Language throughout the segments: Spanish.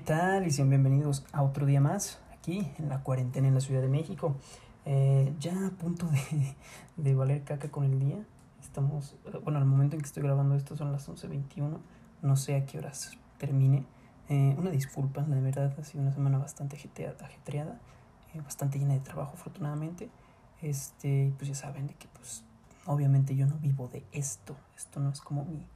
tal? Y sean bienvenidos a otro día más aquí en la cuarentena en la Ciudad de México. Eh, ya a punto de, de, valer caca con el día. Estamos, bueno, al momento en que estoy grabando esto son las 11.21. No sé a qué horas termine. Eh, una disculpa, la verdad ha sido una semana bastante ajetreada, eh, bastante llena de trabajo afortunadamente. Este, pues ya saben de que pues obviamente yo no vivo de esto. Esto no es como mi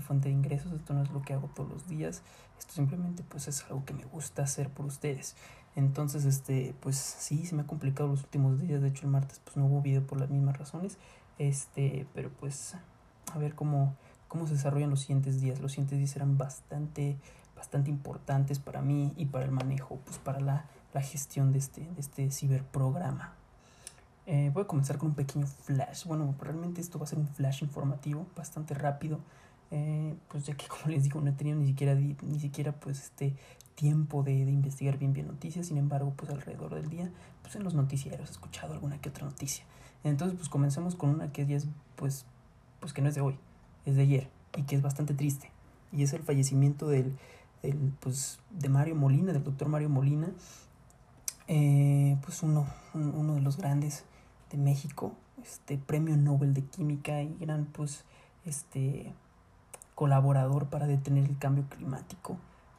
fuente de ingresos, esto no es lo que hago todos los días, esto simplemente pues es algo que me gusta hacer por ustedes. Entonces, este, pues sí, se me ha complicado los últimos días, de hecho el martes pues no hubo video por las mismas razones, este, pero pues a ver cómo, cómo se desarrollan los siguientes días. Los siguientes días serán bastante, bastante importantes para mí y para el manejo, pues para la, la gestión de este, de este ciberprograma. Eh, voy a comenzar con un pequeño flash. Bueno, realmente esto va a ser un flash informativo, bastante rápido. Eh, pues ya que como les digo no he tenido ni siquiera ni siquiera pues este tiempo de, de, investigar bien bien noticias. Sin embargo pues alrededor del día pues en los noticieros he escuchado alguna que otra noticia. Entonces pues comencemos con una que es pues pues que no es de hoy es de ayer y que es bastante triste. Y es el fallecimiento del, del pues de Mario Molina del doctor Mario Molina eh, pues uno uno de los grandes de México este premio Nobel de química y gran pues este colaborador para detener el cambio climático.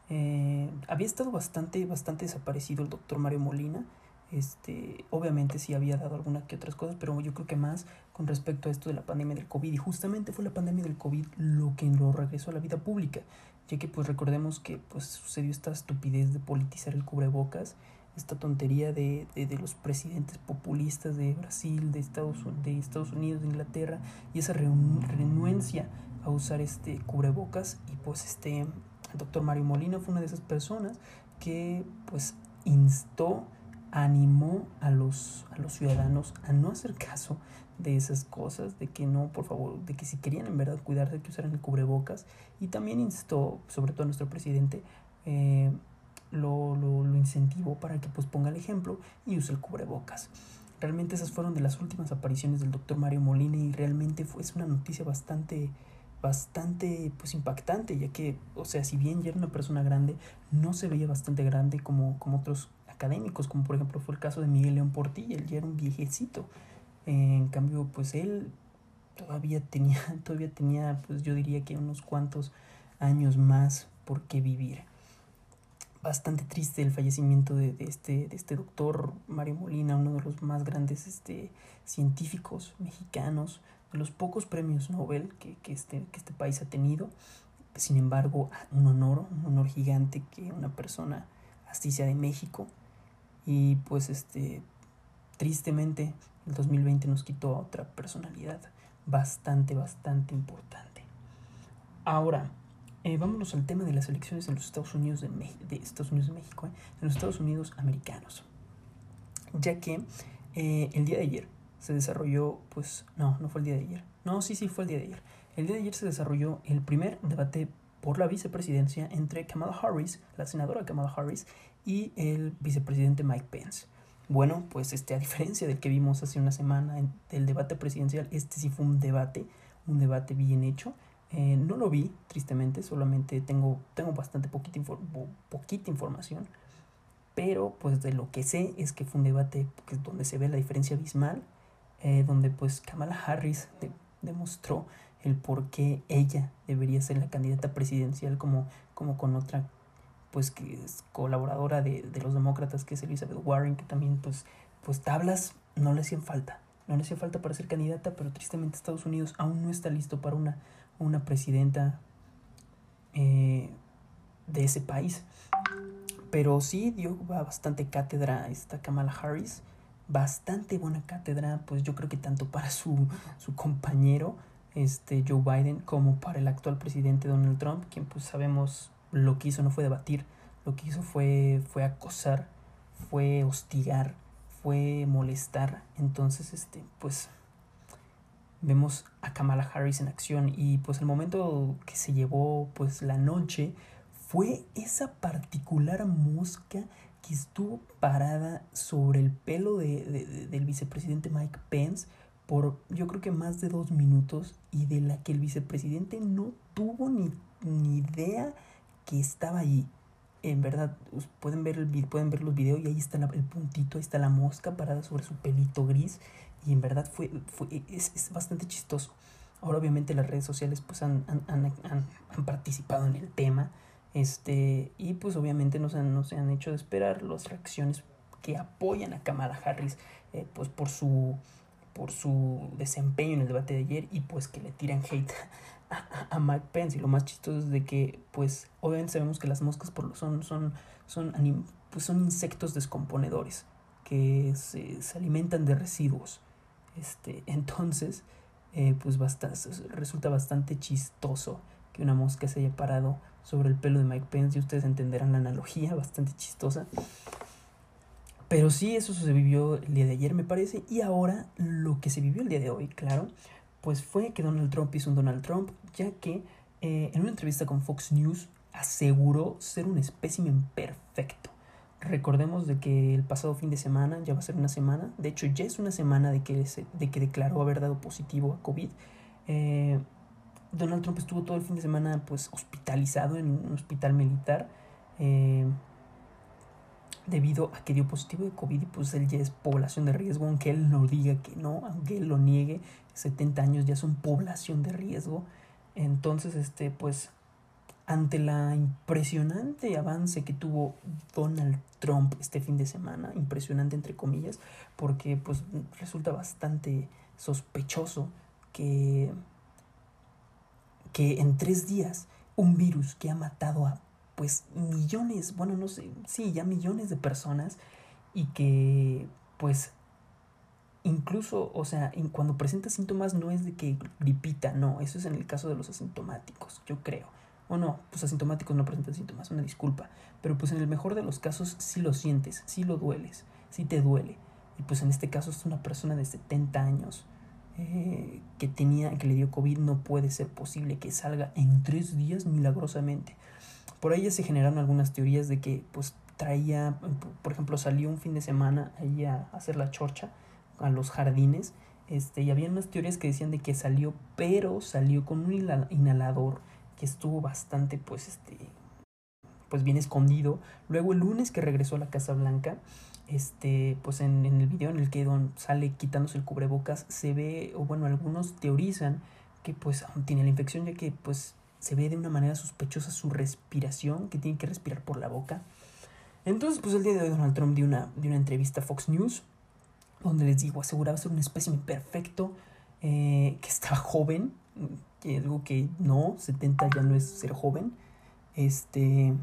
Eh, había estado bastante, bastante desaparecido el doctor Mario Molina. Este, obviamente sí había dado alguna que otras cosas, pero yo creo que más con respecto a esto de la pandemia del COVID. Y justamente fue la pandemia del COVID lo que lo regresó a la vida pública, ya que pues recordemos que pues sucedió esta estupidez de politizar el cubrebocas, esta tontería de, de, de los presidentes populistas de Brasil, de Estados, de Estados Unidos, de Inglaterra, y esa renuencia a usar este cubrebocas y pues este el doctor Mario Molina fue una de esas personas que pues instó, animó a los, a los ciudadanos a no hacer caso de esas cosas, de que no, por favor, de que si querían en verdad cuidarse, que usaran el cubrebocas. Y también instó, sobre todo a nuestro presidente, eh, lo, lo, lo, incentivó para que pues ponga el ejemplo y use el cubrebocas. Realmente esas fueron de las últimas apariciones del doctor Mario Molina y realmente fue es una noticia bastante bastante pues impactante, ya que, o sea, si bien ya era una persona grande, no se veía bastante grande como, como otros académicos, como por ejemplo fue el caso de Miguel León Portilla, él ya era un viejecito. En cambio, pues él todavía tenía, todavía tenía, pues yo diría que unos cuantos años más por qué vivir. Bastante triste el fallecimiento de, de, este, de este doctor Mario Molina, uno de los más grandes este, científicos mexicanos, los pocos premios Nobel que, que, este, que este país ha tenido. Sin embargo, un honor, un honor gigante que una persona así de México. Y pues este, tristemente, el 2020 nos quitó a otra personalidad bastante, bastante importante. Ahora, eh, vámonos al tema de las elecciones en los Estados Unidos de, de Estados Unidos México, eh, en los Estados Unidos americanos. Ya que eh, el día de ayer se desarrolló, pues no, no fue el día de ayer. No, sí, sí, fue el día de ayer. El día de ayer se desarrolló el primer debate por la vicepresidencia entre Kamala Harris, la senadora Kamala Harris, y el vicepresidente Mike Pence. Bueno, pues este, a diferencia del que vimos hace una semana en el debate presidencial, este sí fue un debate, un debate bien hecho. Eh, no lo vi, tristemente, solamente tengo, tengo bastante poquita, infor poquita información, pero pues de lo que sé es que fue un debate pues, donde se ve la diferencia abismal eh, donde pues Kamala Harris de, demostró el por qué ella debería ser la candidata presidencial como, como con otra pues que es colaboradora de, de, los demócratas que es Elizabeth Warren que también pues pues tablas no le hacían falta. No le hacía falta para ser candidata pero tristemente Estados Unidos aún no está listo para una, una presidenta eh, de ese país. Pero sí dio bastante cátedra esta Kamala Harris bastante buena cátedra, pues yo creo que tanto para su, su compañero, este Joe Biden, como para el actual presidente Donald Trump, quien pues sabemos lo que hizo no fue debatir, lo que hizo fue, fue acosar, fue hostigar, fue molestar. Entonces, este, pues vemos a Kamala Harris en acción y pues el momento que se llevó pues la noche fue esa particular mosca que estuvo parada sobre el pelo de, de, del vicepresidente Mike Pence por yo creo que más de dos minutos y de la que el vicepresidente no tuvo ni, ni idea que estaba allí. en verdad, pueden ver, el, pueden ver los videos y ahí está el puntito, ahí está la mosca parada sobre su pelito gris. Y en verdad fue, fue es, es bastante chistoso. Ahora obviamente las redes sociales pues han, han, han, han participado en el tema. Este, y pues obviamente no se, no se han hecho de esperar las reacciones que apoyan a Kamala Harris eh, pues por su, por su desempeño en el debate de ayer y pues que le tiran hate a, a, Mike Pence. Y lo más chistoso es de que pues obviamente sabemos que las moscas por son, son, son, pues son insectos descomponedores que se, se alimentan de residuos. Este, entonces, eh, pues bastante, resulta bastante chistoso que una mosca se haya parado sobre el pelo de Mike Pence y ustedes entenderán la analogía, bastante chistosa. Pero sí, eso se vivió el día de ayer, me parece. Y ahora, lo que se vivió el día de hoy, claro, pues fue que Donald Trump hizo un Donald Trump, ya que eh, en una entrevista con Fox News aseguró ser un espécimen perfecto. Recordemos de que el pasado fin de semana, ya va a ser una semana, de hecho ya es una semana de que, de que declaró haber dado positivo a COVID. Eh, Donald Trump estuvo todo el fin de semana pues hospitalizado en un hospital militar eh, debido a que dio positivo de COVID y pues él ya es población de riesgo, aunque él no diga que no, aunque él lo niegue, 70 años ya son población de riesgo. Entonces, este, pues ante la impresionante avance que tuvo Donald Trump este fin de semana, impresionante entre comillas, porque pues resulta bastante sospechoso que, que en tres días un virus que ha matado a pues millones, bueno, no sé, sí, ya millones de personas y que pues incluso, o sea, cuando presenta síntomas no es de que gripita, no, eso es en el caso de los asintomáticos, yo creo o no, pues asintomáticos no presentan síntomas, una disculpa. Pero pues en el mejor de los casos sí lo sientes, sí lo dueles, sí te duele. Y pues en este caso es una persona de 70 años eh, que tenía, que le dio COVID, no puede ser posible que salga en tres días milagrosamente. Por ahí ya se generaron algunas teorías de que pues traía, por ejemplo, salió un fin de semana ahí a hacer la chorcha a los jardines. Este, y había unas teorías que decían de que salió, pero salió con un inhalador que estuvo bastante, pues, este, pues bien escondido. Luego el lunes que regresó a la Casa Blanca, este, pues en, en el video en el que Don sale quitándose el cubrebocas, se ve, o bueno, algunos teorizan que pues aún tiene la infección, ya que pues se ve de una manera sospechosa su respiración, que tiene que respirar por la boca. Entonces, pues el día de hoy Donald Trump dio una, dio una entrevista a Fox News, donde les digo, aseguraba ser un espécimen perfecto, eh, que estaba joven, que algo que no, 70 ya no es ser joven. Este.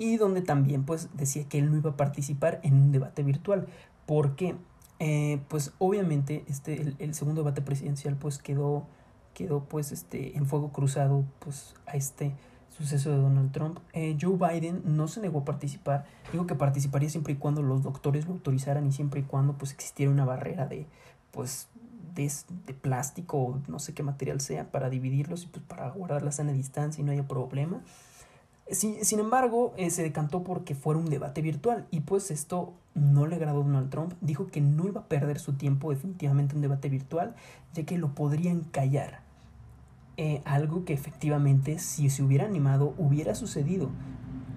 Y donde también pues decía que él no iba a participar en un debate virtual. porque eh, pues obviamente este, el, segundo debate presidencial pues quedó, quedó pues este, en fuego cruzado pues a este suceso de Donald Trump. Eh, Joe Biden no se negó a participar. Dijo que participaría siempre y cuando los doctores lo autorizaran y siempre y cuando pues existiera una barrera de pues de plástico o no sé qué material sea para dividirlos y pues para guardar la sana distancia y no haya problema. Sin embargo, eh, se decantó porque fuera un debate virtual y pues esto no le agradó a Donald Trump. Dijo que no iba a perder su tiempo definitivamente en un debate virtual, ya que lo podrían callar. Eh, algo que efectivamente, si se hubiera animado, hubiera sucedido.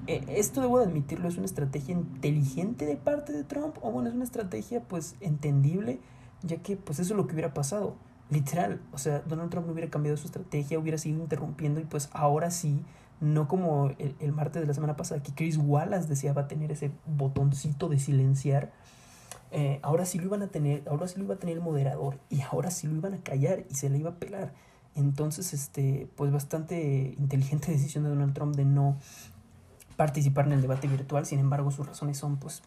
Eh, esto debo de admitirlo, es una estrategia inteligente de parte de Trump, o bueno, es una estrategia pues entendible ya que pues eso es lo que hubiera pasado. Literal, o sea, Donald Trump no hubiera cambiado su estrategia, hubiera seguido interrumpiendo y pues ahora sí, no como el, martes de la semana pasada que Chris Wallace deseaba tener ese botoncito de silenciar, eh, ahora sí lo iban a tener, ahora sí lo iba a tener el moderador y ahora sí lo iban a callar y se le iba a pelar. Entonces, este, pues bastante inteligente decisión de Donald Trump de no participar en el debate virtual, sin embargo sus razones son pues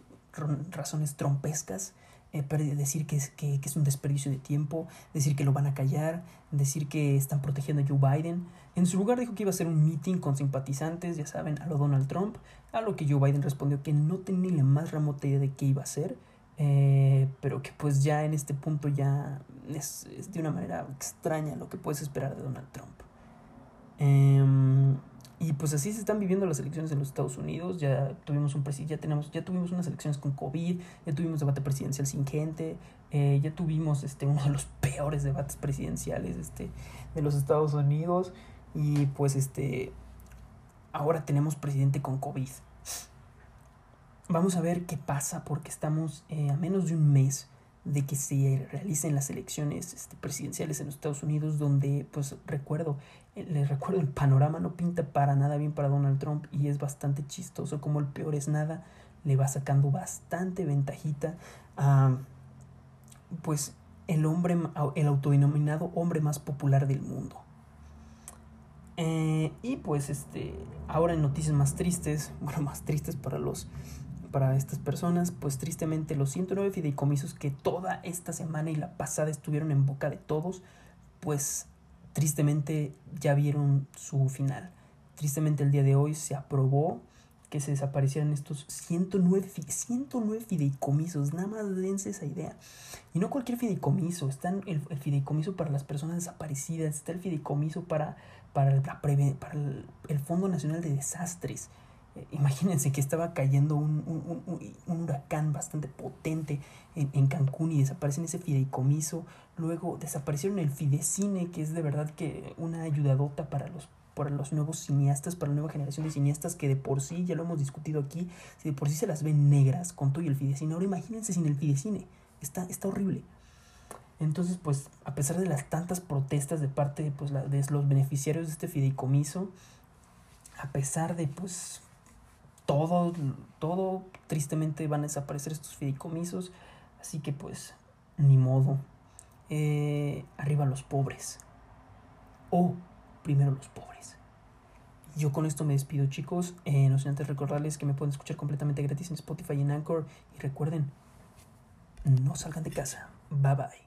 razones trompescas eh, decir que es, que, es un desperdicio de tiempo, decir que lo van a callar, decir que están protegiendo a Joe Biden. En su lugar dijo que iba a ser un meeting con simpatizantes, ya saben, a lo Donald Trump, a lo que Joe Biden respondió que no tenía la más remota idea de qué iba a ser, eh, pero que pues ya en este punto ya es, es, de una manera extraña lo que puedes esperar de Donald Trump. Eh, pues así se están viviendo las elecciones en los Estados Unidos. Ya tuvimos un ya tenemos, ya tuvimos unas elecciones con COVID, ya tuvimos debate presidencial sin gente, eh, ya tuvimos este uno de los peores debates presidenciales este, de los Estados Unidos. Y pues este ahora tenemos presidente con COVID. Vamos a ver qué pasa porque estamos eh, a menos de un mes de que se realicen las elecciones este, presidenciales en los Estados Unidos, donde, pues recuerdo, eh, les recuerdo, el panorama no pinta para nada bien para Donald Trump y es bastante chistoso como el peor es nada le va sacando bastante ventajita a, pues, el hombre, el autodenominado hombre más popular del mundo. Eh, y pues, este, ahora en noticias más tristes, bueno, más tristes para los para estas personas, pues tristemente los 109 fideicomisos que toda esta semana y la pasada estuvieron en boca de todos, pues tristemente ya vieron su final. Tristemente el día de hoy se aprobó que se desaparecieran estos 109, 109 fideicomisos, nada más dense esa idea. Y no cualquier fideicomiso, está el, fideicomiso para las personas desaparecidas, está el fideicomiso para, para, para el Fondo Nacional de Desastres, imagínense que estaba cayendo un, huracán bastante potente en, Cancún y desaparecen ese fideicomiso. Luego desaparecieron el Fidecine, que es de verdad que una ayudadota para los, para los nuevos cineastas, para la nueva generación de cineastas que de por sí, ya lo hemos discutido aquí, si de por sí se las ven negras con todo y el Fidecine. Ahora imagínense sin el Fidecine. Está, está horrible. Entonces, pues, a pesar de las tantas protestas de parte pues, de los beneficiarios de este fideicomiso, a pesar de, pues, todo, todo tristemente van a desaparecer estos fideicomisos, así que pues ni modo. Eh, arriba los pobres. O primero los pobres. Yo con esto me despido chicos, eh, no sin antes recordarles que me pueden escuchar completamente gratis en Spotify y en Anchor y recuerden, no salgan de casa. Bye bye.